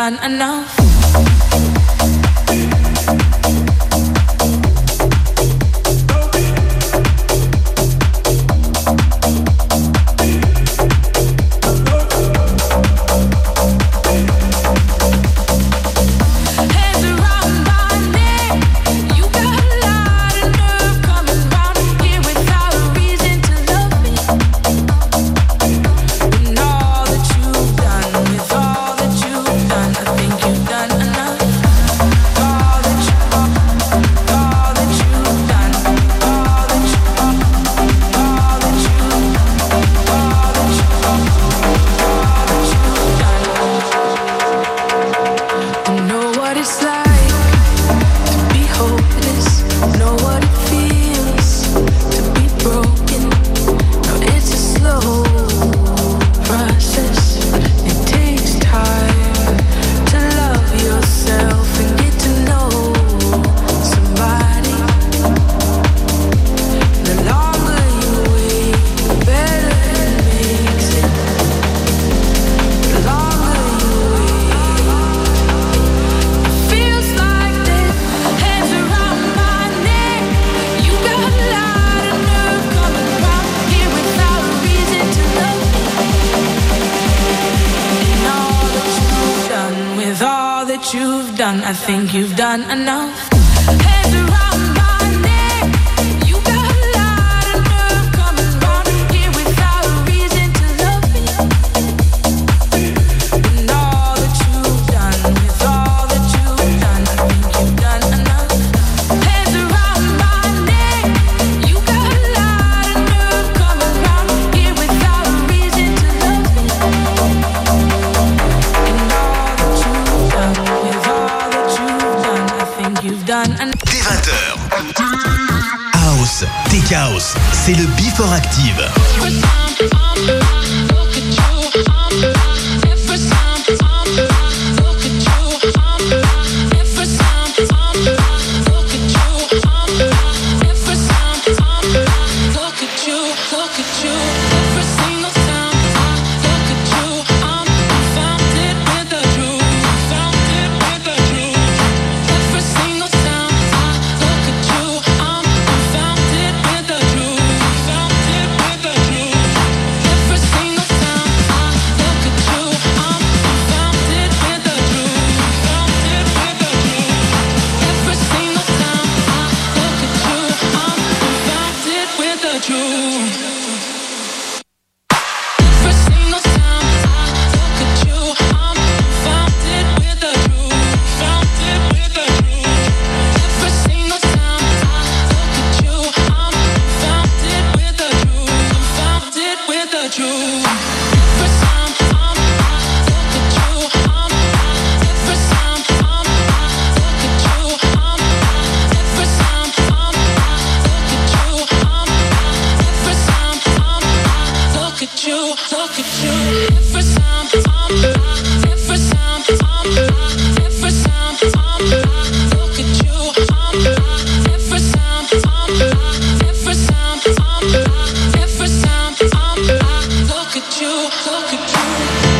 Think you've done look at you, look at you.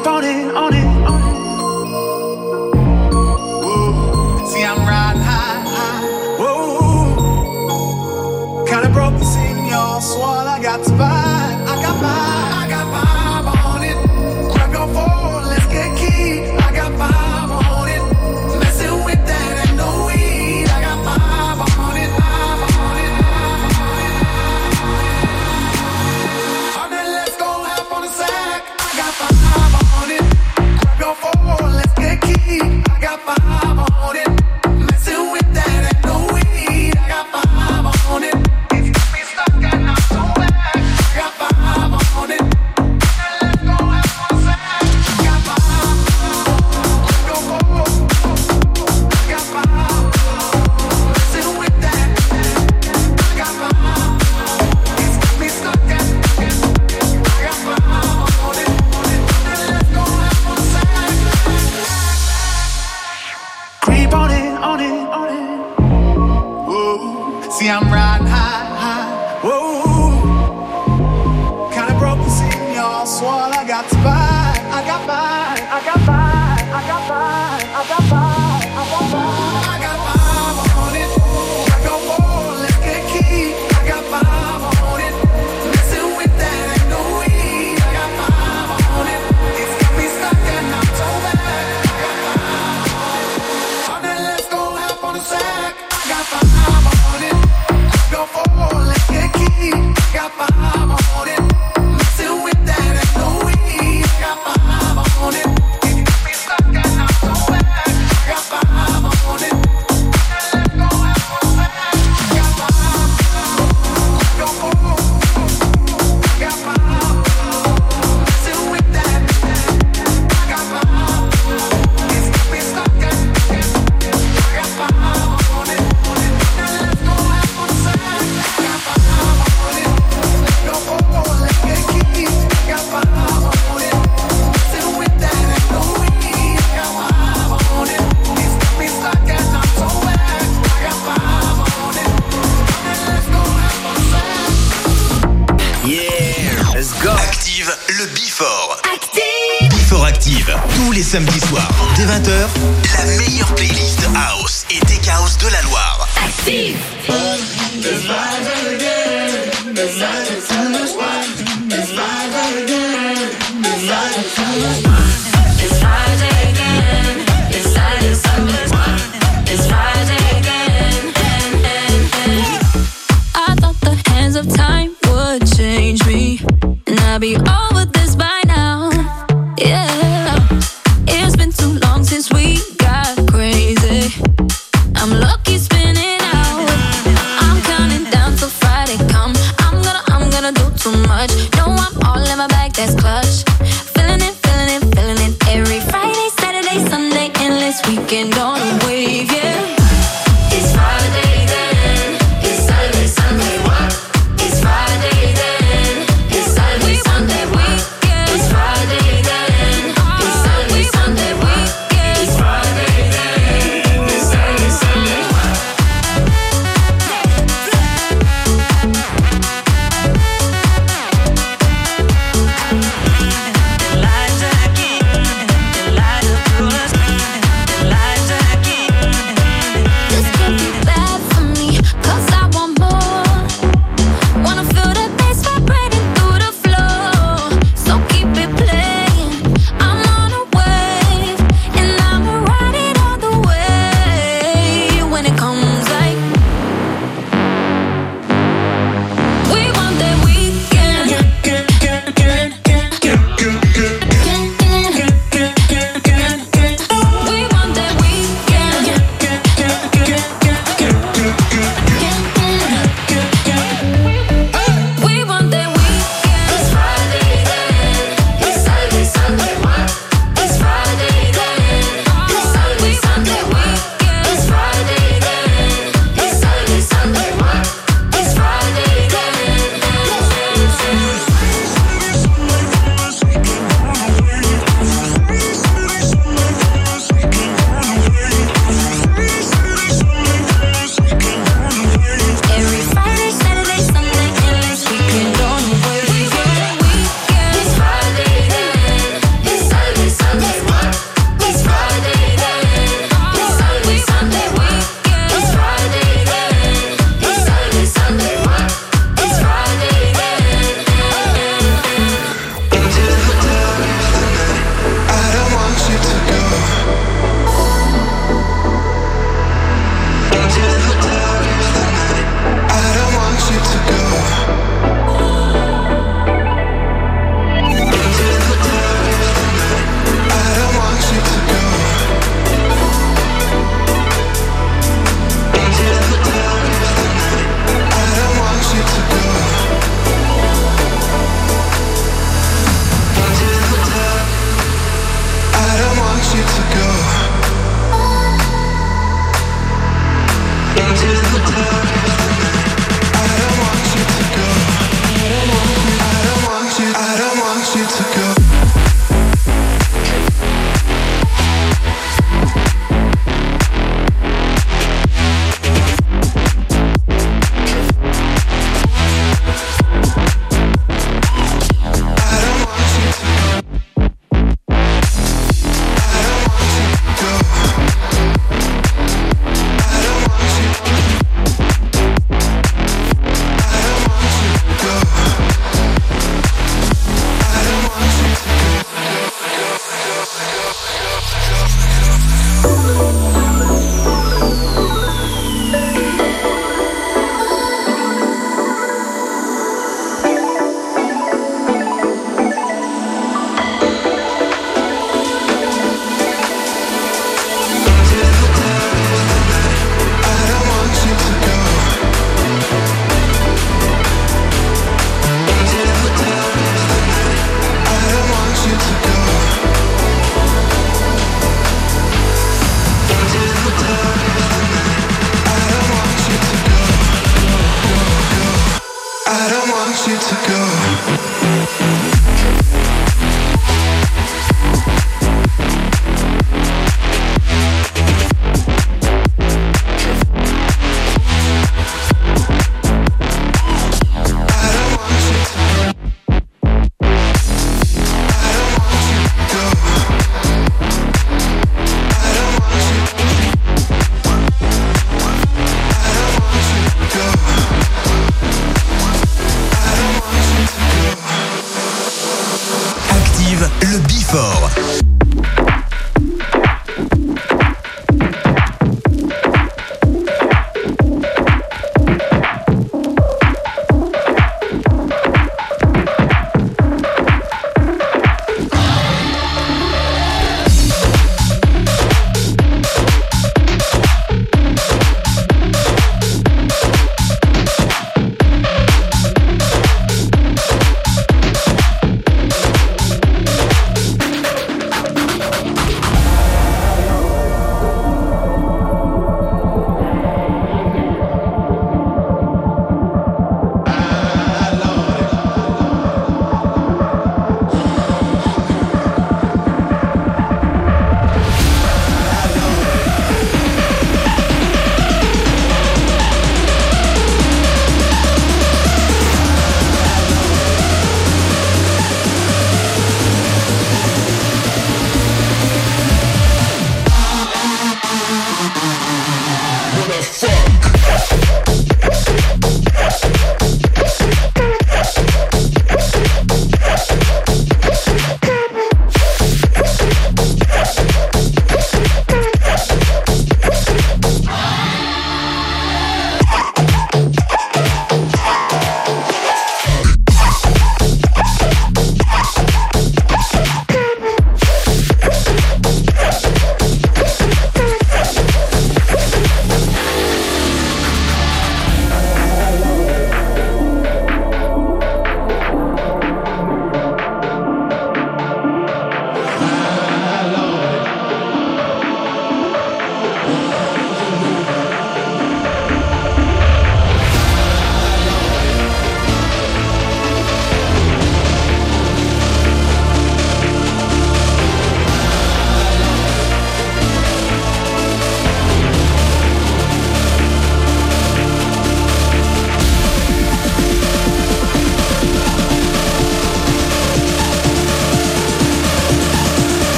It, on it, on it.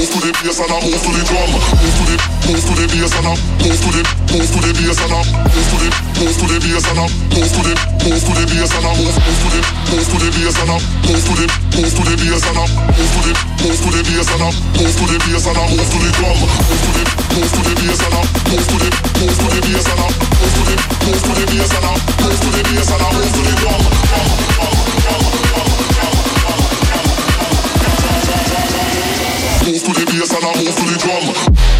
Move to the bass and I move to the drum. Move to the, move to the bass and I move to the, move to the bass and I move to the, move to the bass and I move to the, move to the bass and I move, move to the, move to the bass and I move to the, move to the bass and I move to the, move to the bass and I move to the bass and I move to the drum. Move to the, move to the bass and I move to the, move to the bass and I move to the, move to the bass and I move to the bass and I move to the drum. Move to the bass and I move to the drum.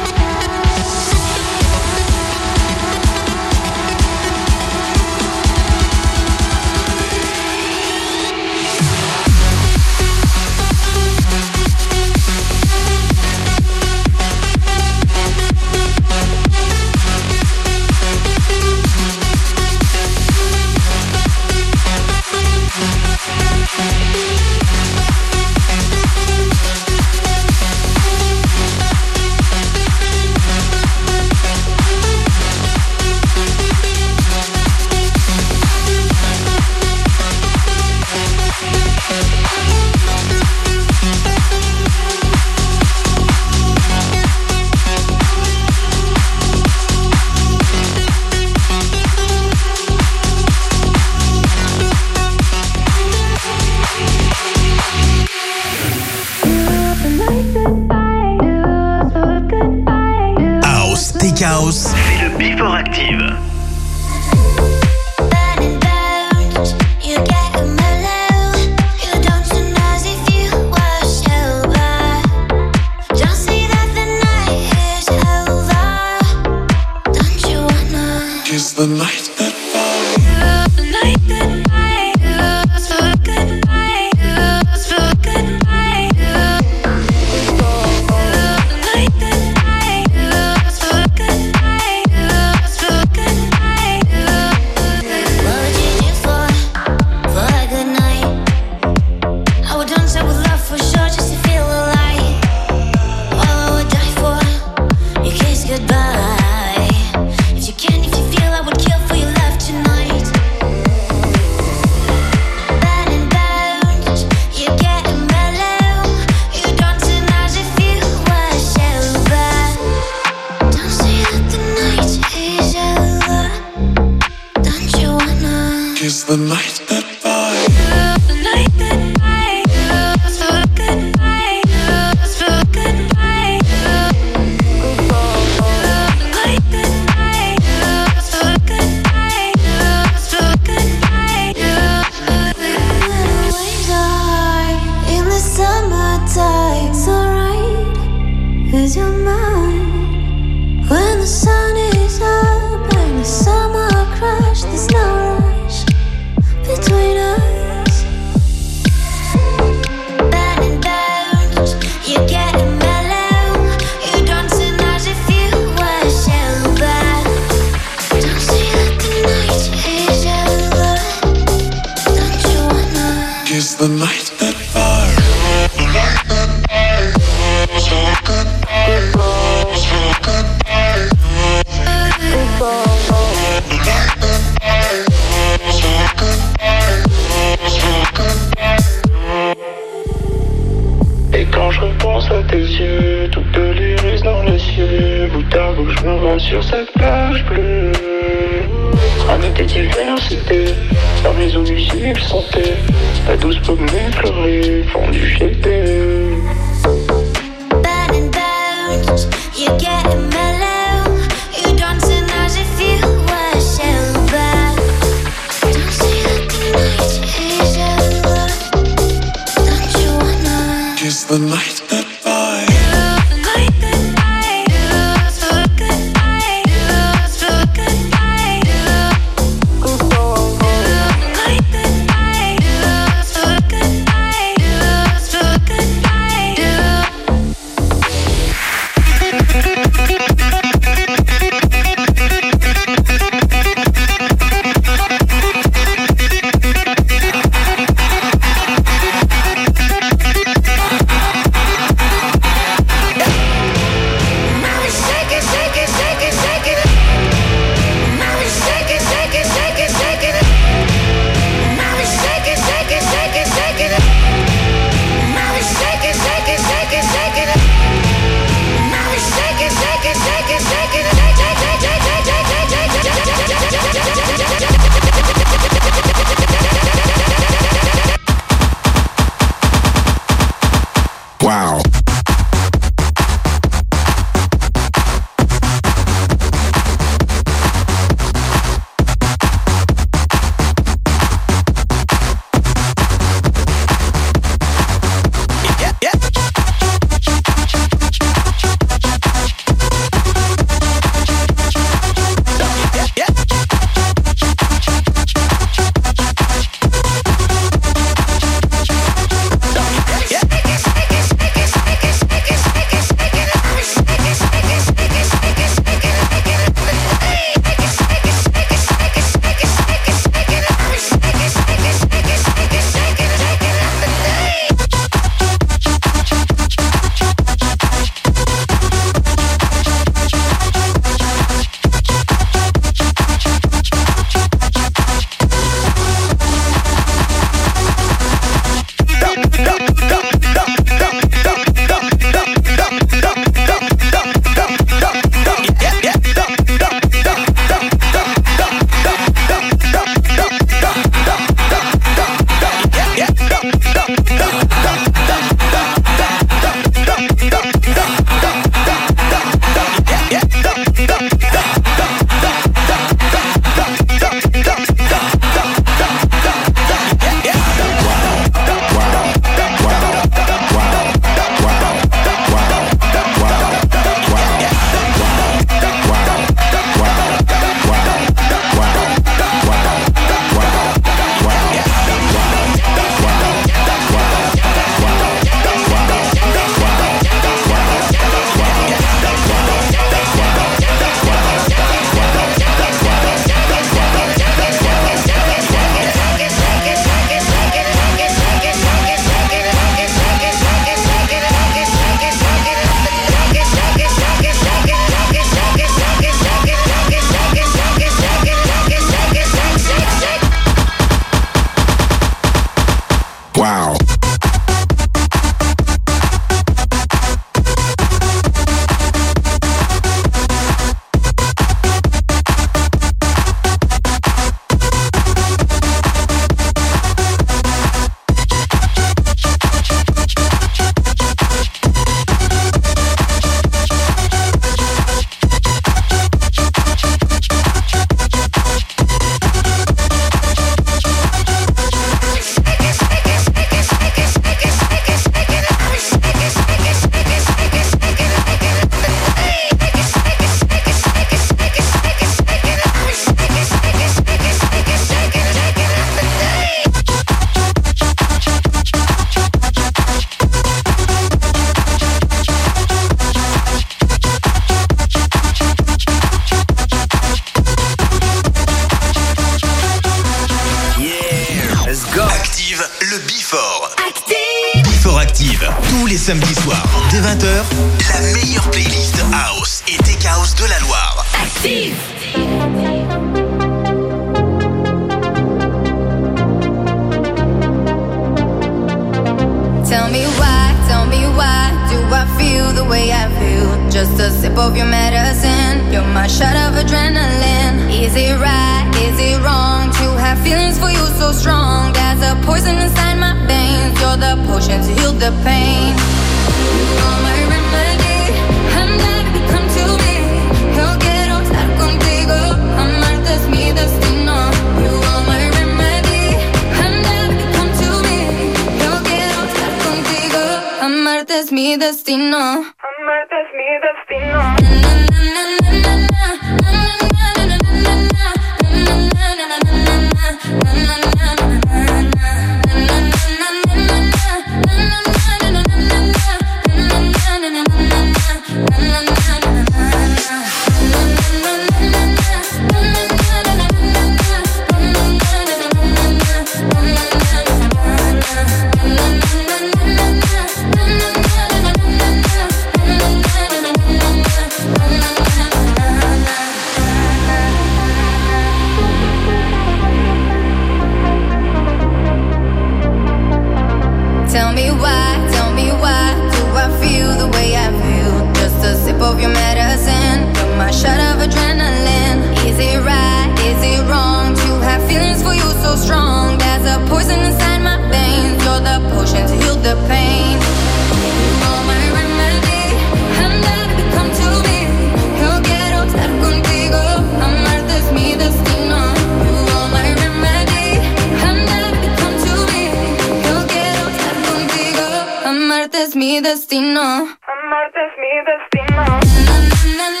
Amarte es mi destino. Amarte es mi destino.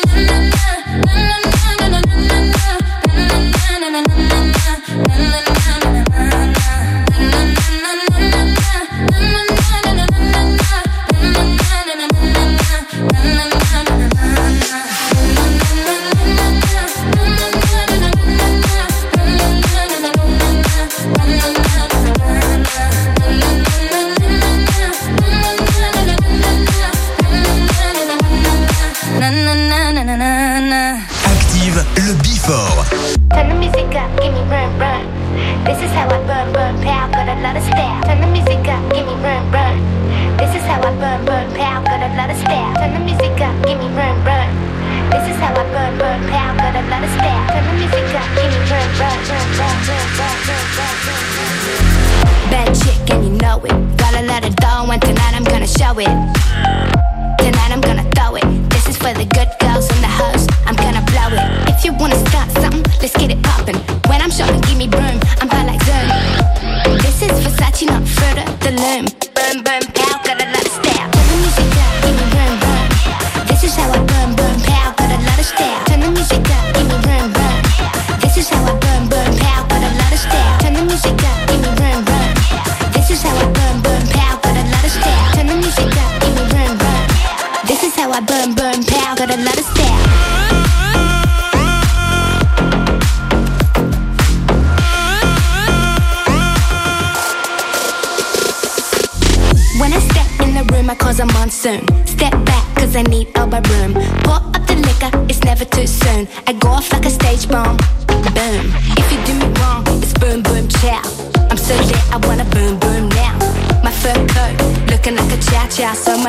is how I burn, burn, pow! got a lot of style. Turn the music up, give me burn, burn. This is how I burn, burn, pow! got a lot of style. Turn the music up, give me burn, burn. This is how I burn, burn, pow! got a lot of style. Turn the music up, give me burn, burn, burn, burn, burn, burn. run, run, run. Bad chick and you know it. Got a lot of dough and tonight I'm gonna show it. Tonight I'm gonna throw it. This is for the good girls in the house. I'm gonna blow it. If you wanna start something, let's get it poppin'. When I'm showing, give me room. I'm hot like Tina Fredder, the limb. Bam, bam.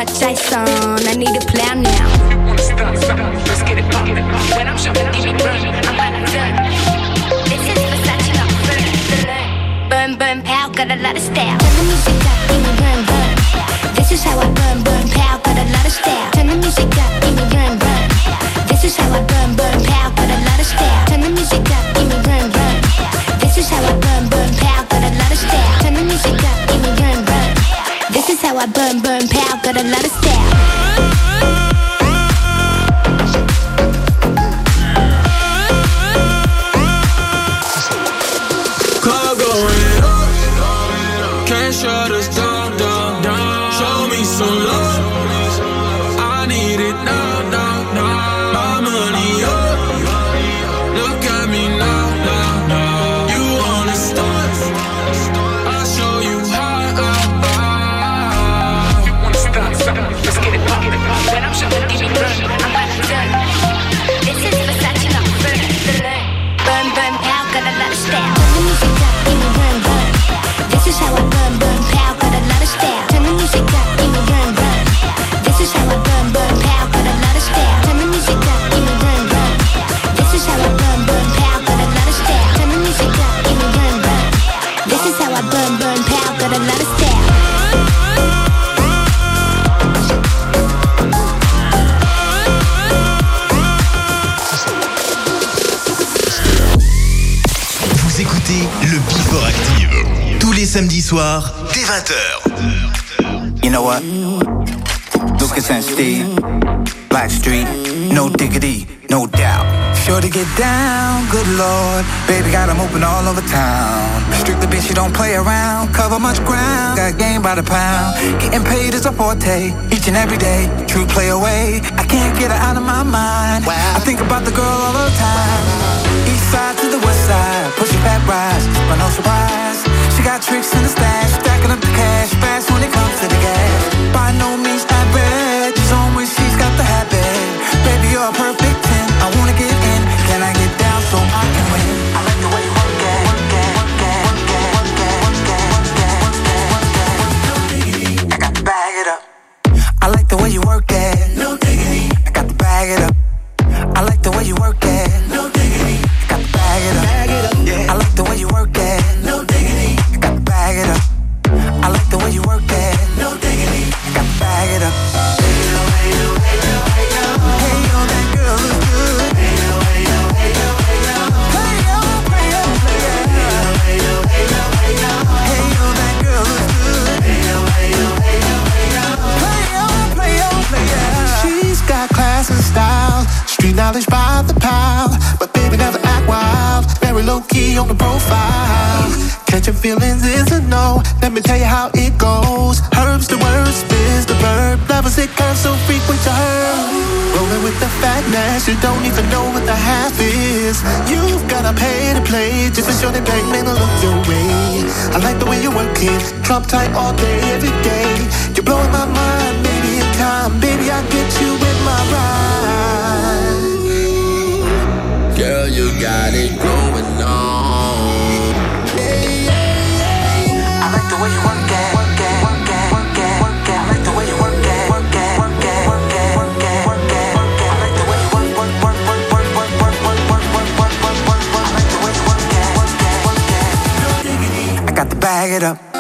I. I need a place. forte each and every day. True play away. I can't get her out of my mind. Wow. I think about the girl all the time. East side to the west side, push it back, rise, but no surprise. She got tricks in the stash, stacking up the cash fast when it comes. tight all day, every day. You're blowing my mind, maybe in time, baby I get you my ride. Girl, you got it going on. Yeah, yeah, yeah, I like the way you work it. Work it. I like the way you work it. I like the way you work. I like the way you work it. I got bag it up.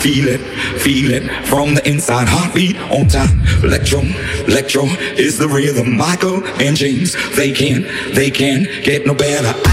Feel it, feel it from the inside. Heartbeat on time. Electro, electro is the rhythm. Michael and James, they can, they can get no better.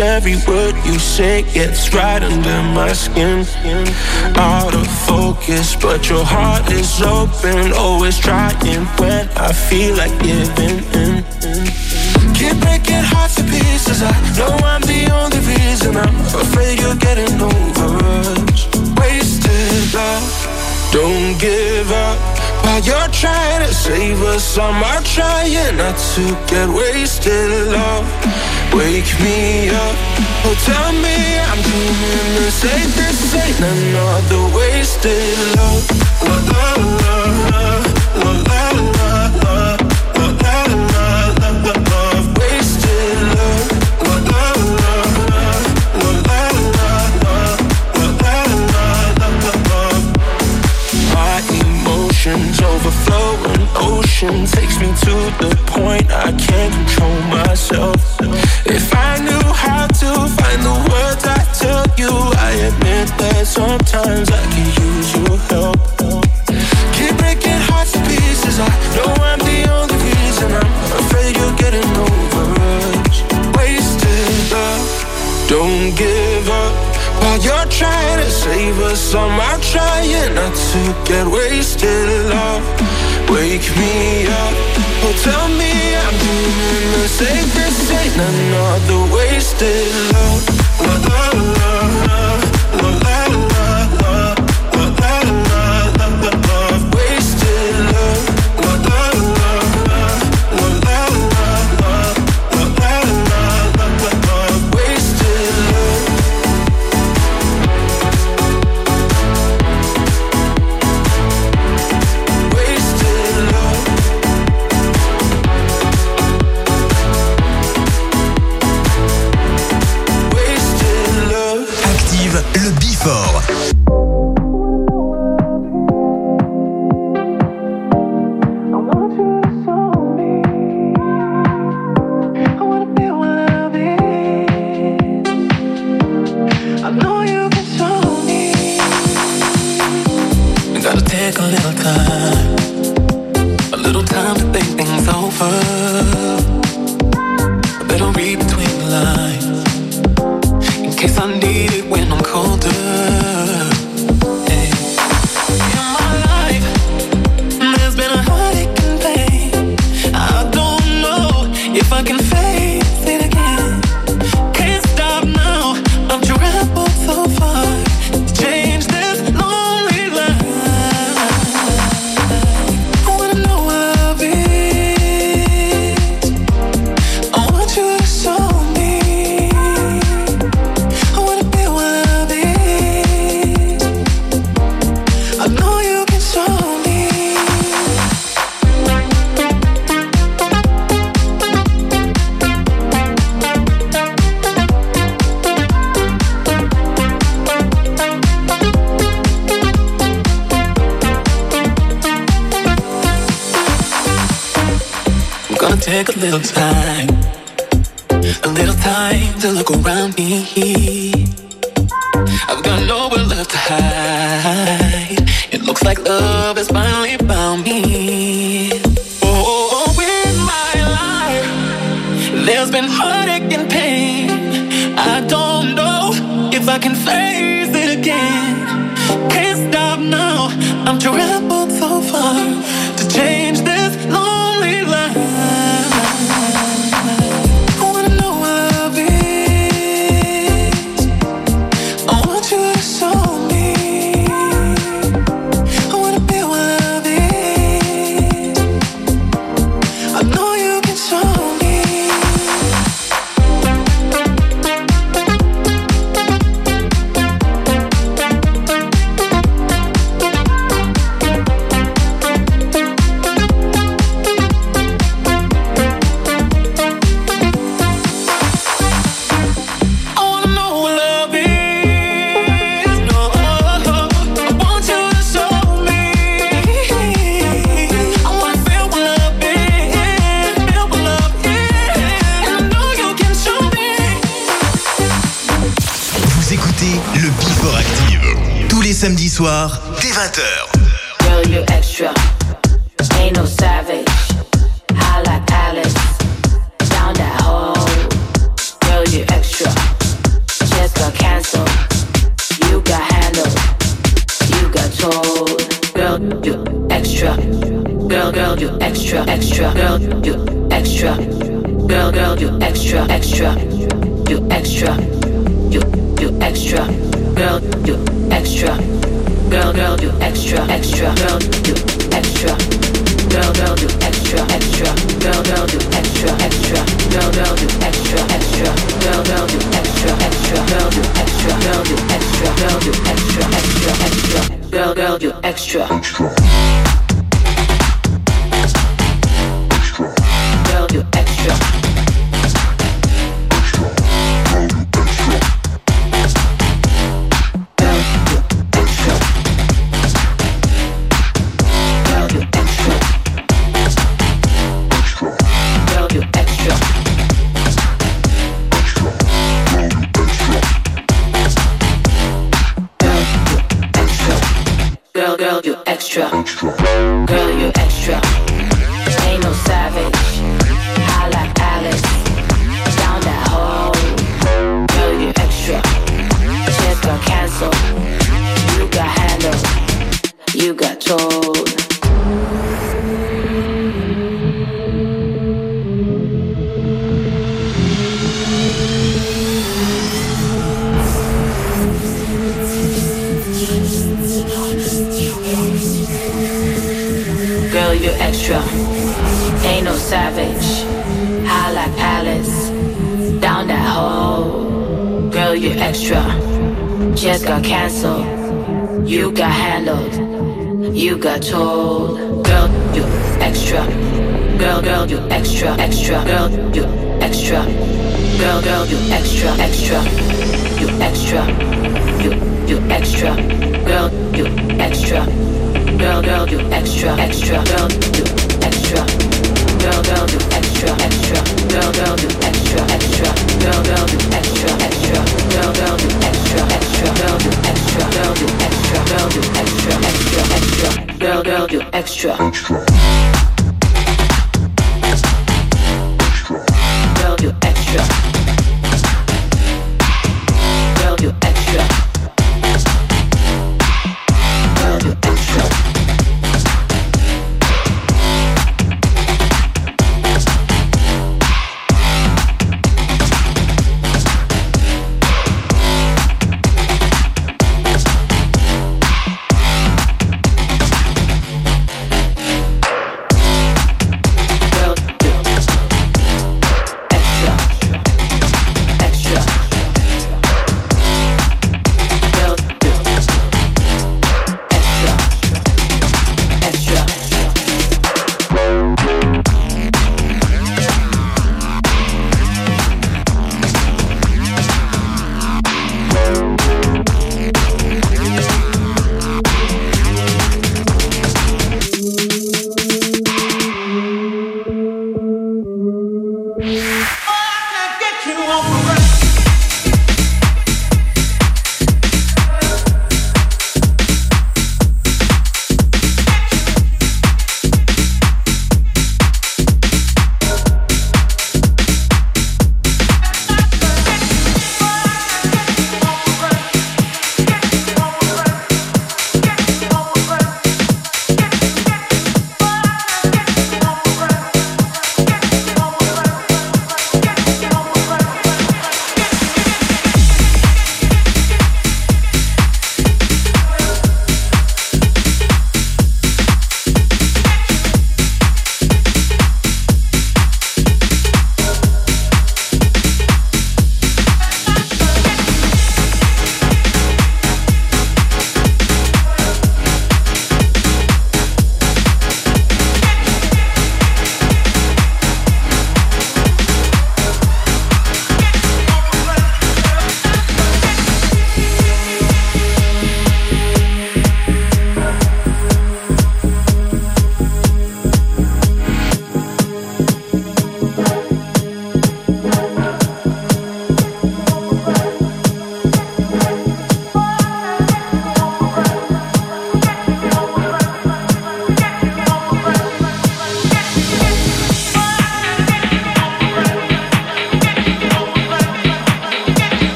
Every word you say gets right under my skin. Out of focus, but your heart is open, always trying when I feel like giving in. Keep breaking hearts to pieces. I know I'm the only reason. I'm afraid you're getting over us. Wasted love. Don't give up while you're trying to save us. I'm trying not to get wasted. Love, Wake me up, oh tell me I'm dreaming This this ain't another wasted love La la la la, wasted love My emotions ocean Takes me to the point I can't control myself admit that sometimes I could use your help. Keep breaking hearts to pieces. I know I'm the only reason. I'm afraid you're getting over us. Wasted love. Don't give up while you're trying to save us. I'm out trying not to get wasted. Love, wake me up. Oh, tell me I'm doing the. This ain't another wasted love. girl, girl, you extra, extra, you extra, you, you extra, girl, you extra, girl, girl, you extra, extra, girl, you extra, girl, girl, you extra, extra, girl, girl, you extra, extra, girl, girl, you extra, extra, girl, girl, you extra, extra, girl, you extra, girl, you extra, girl, you extra, extra, extra, girl, girl, you extra, extra. Girl, extra.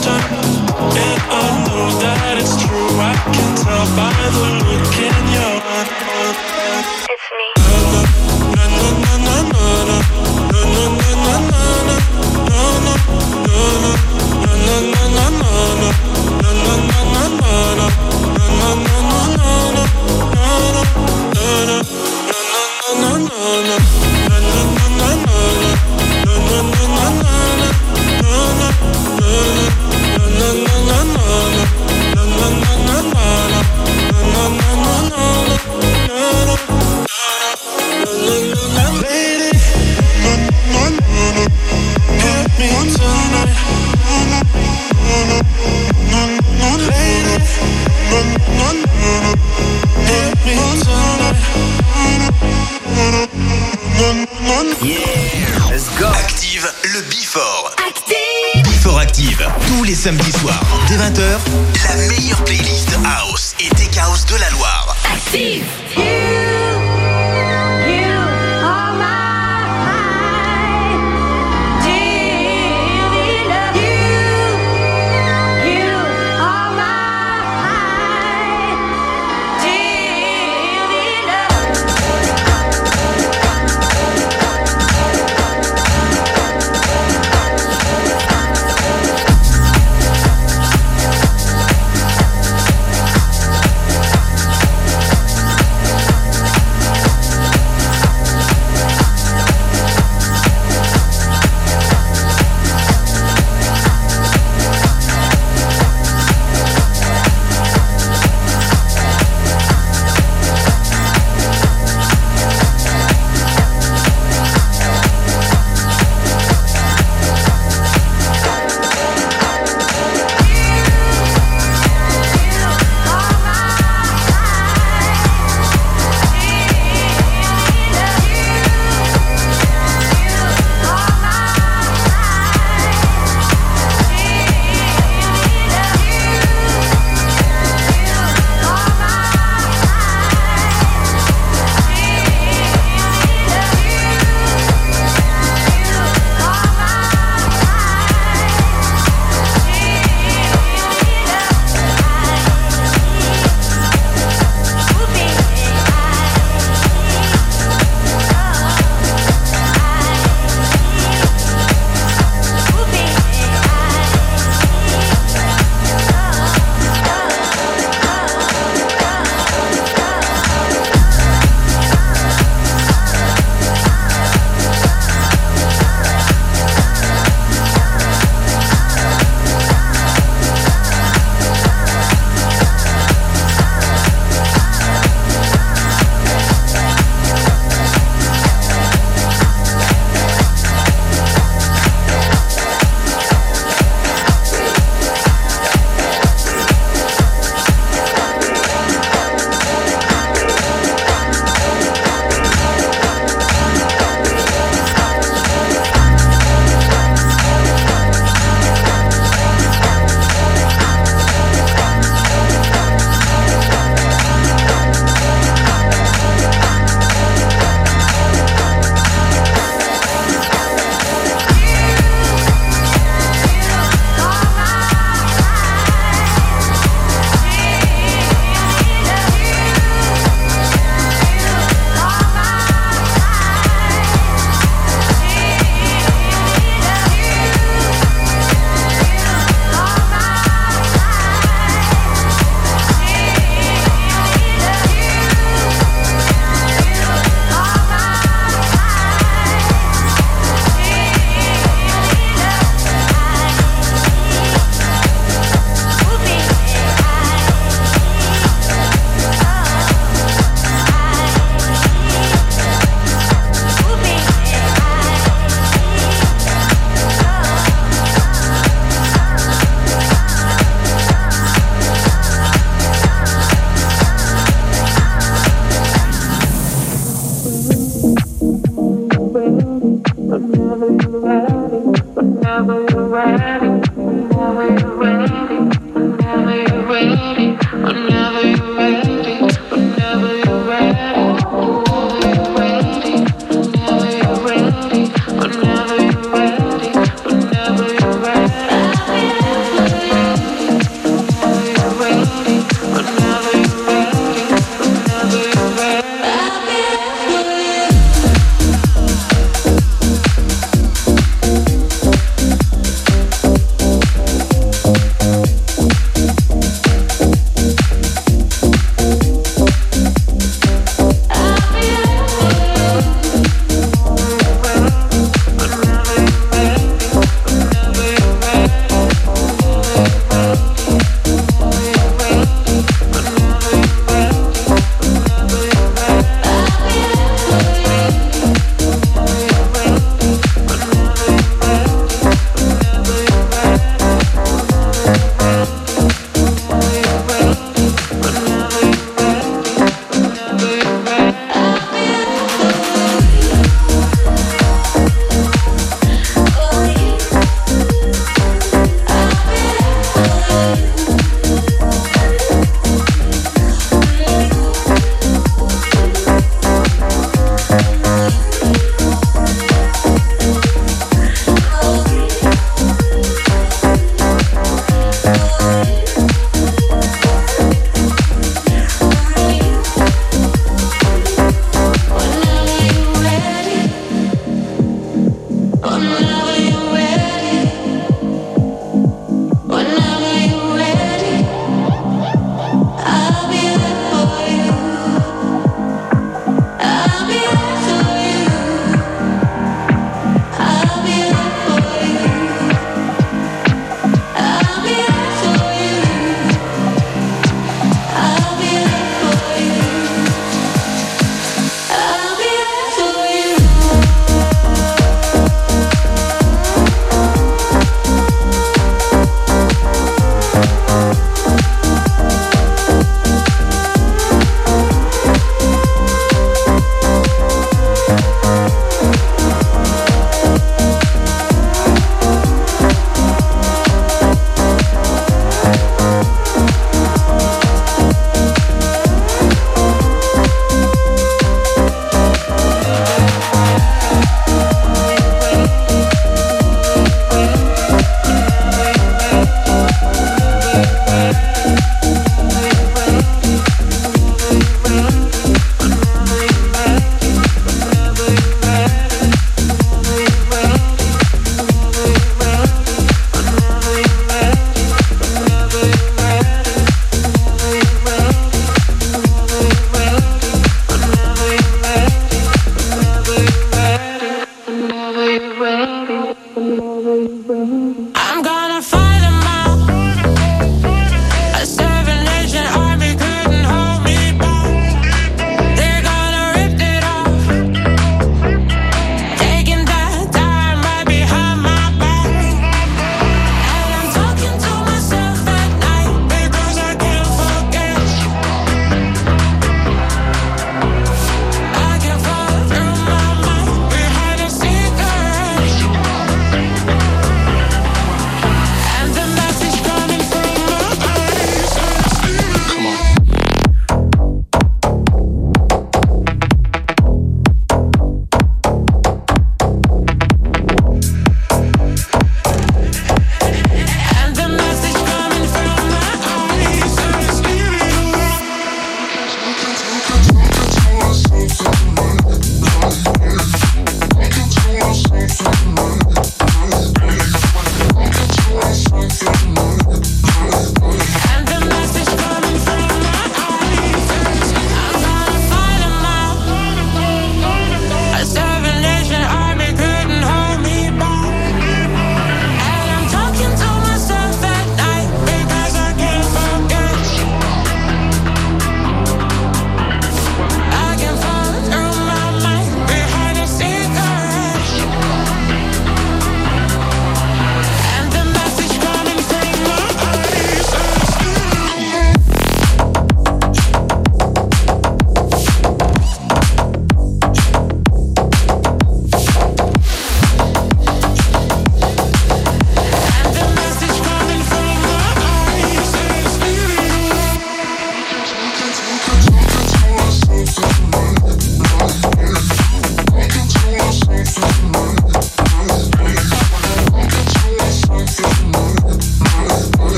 done, and I know that it's true. I can tell by the look in samedis soirs, dès 20h, la meilleure playlist House et Tech House de la Loire. Active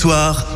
soir,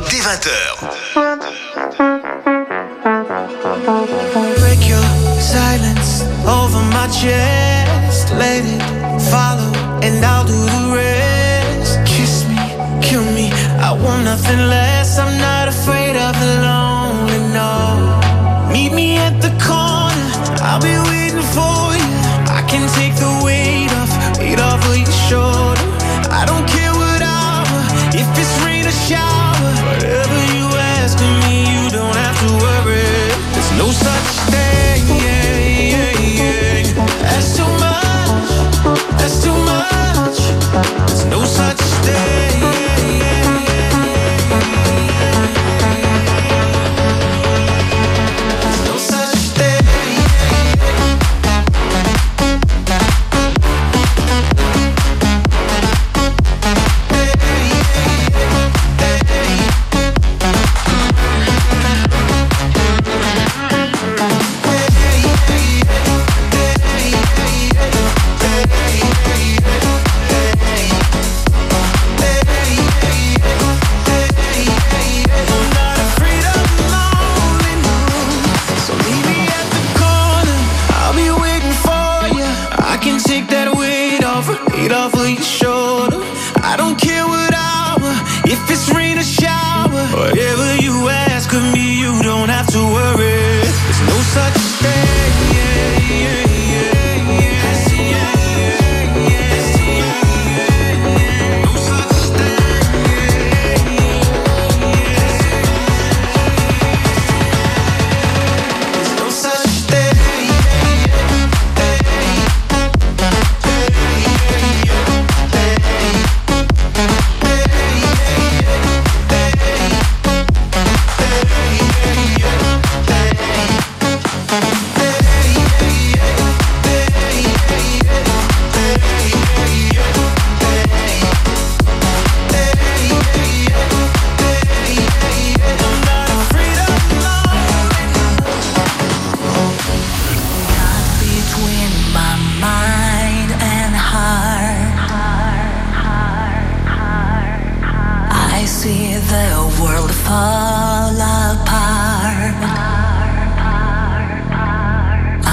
fall apart.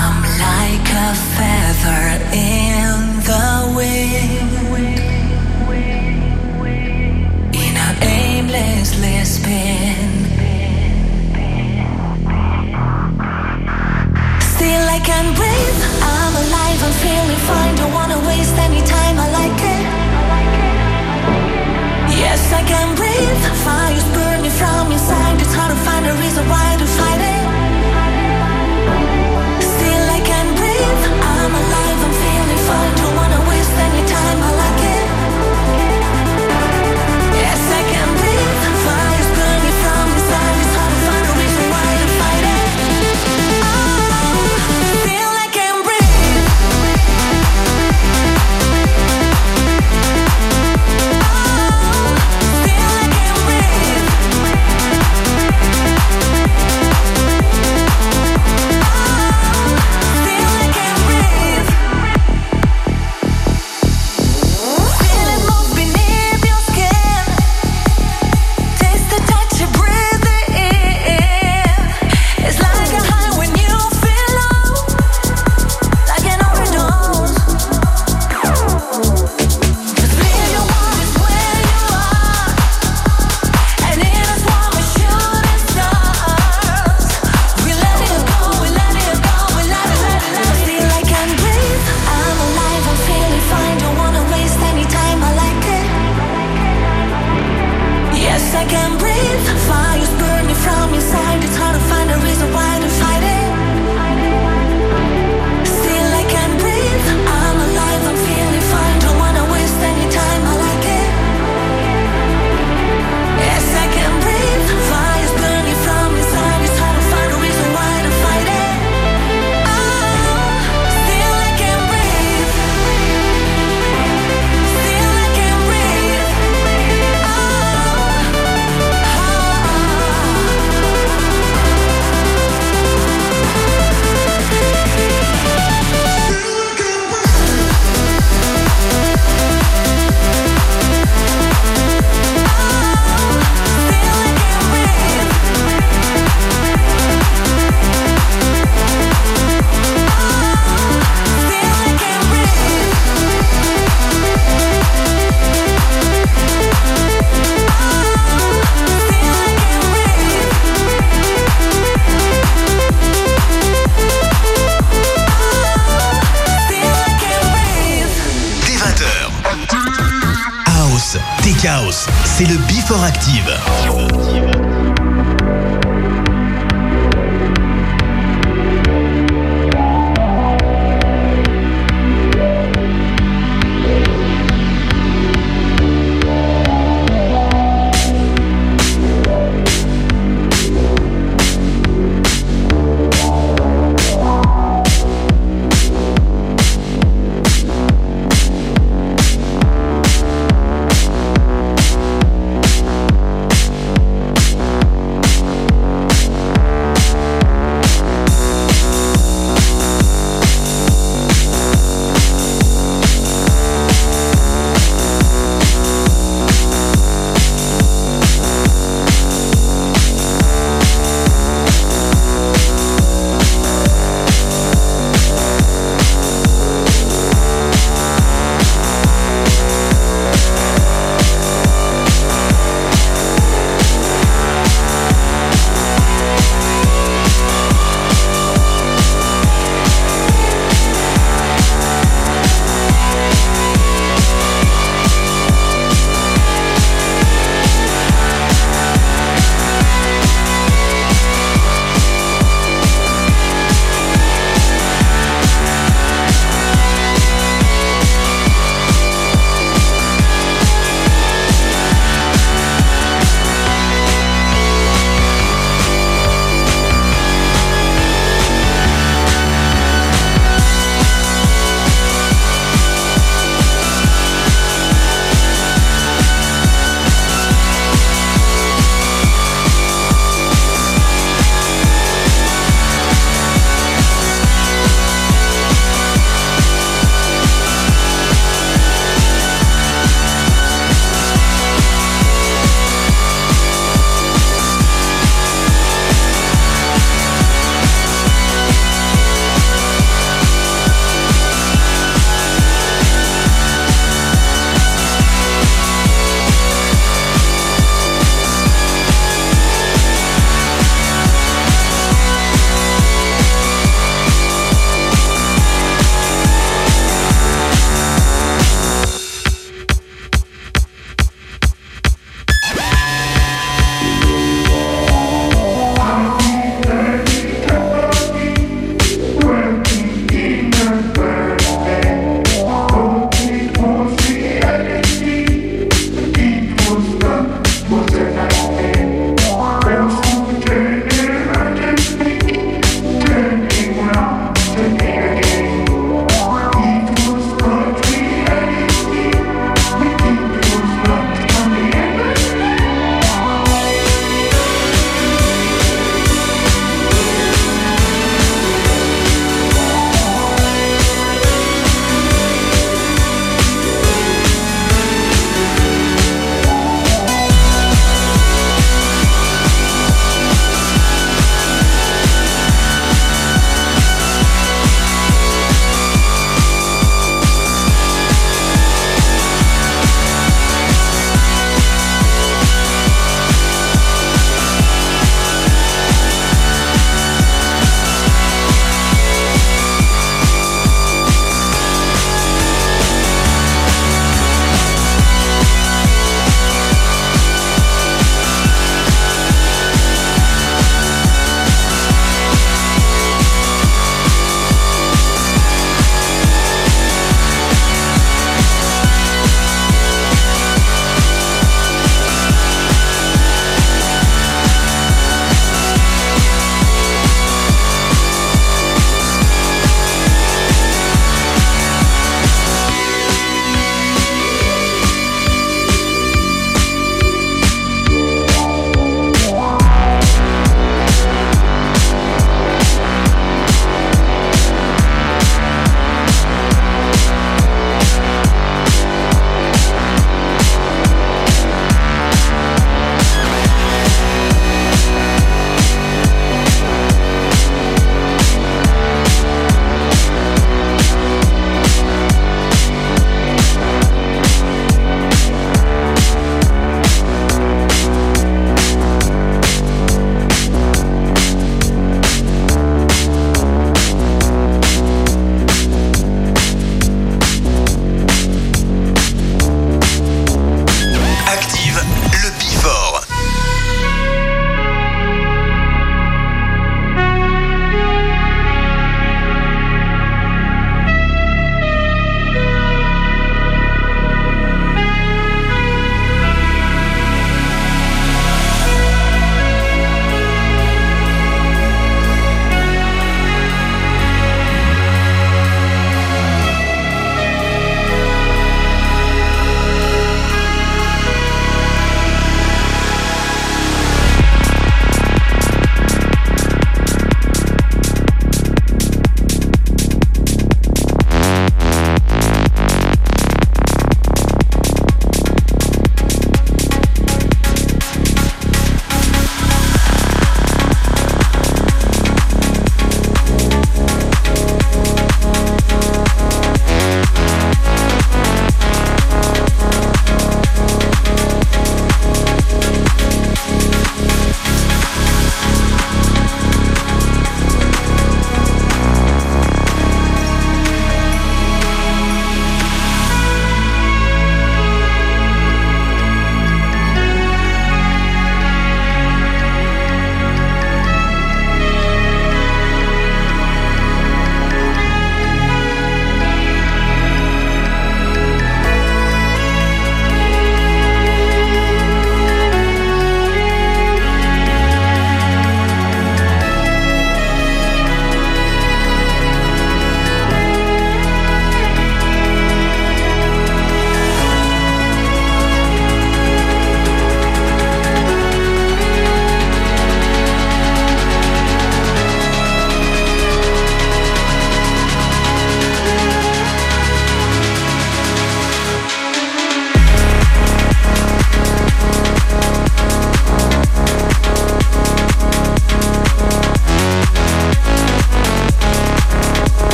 I'm like a feather in the wind, in a aimlessly spin. Still, I can breathe. I'm alive. I'm feeling fine. Don't wanna waste any time. I like it. Yes, I can breathe.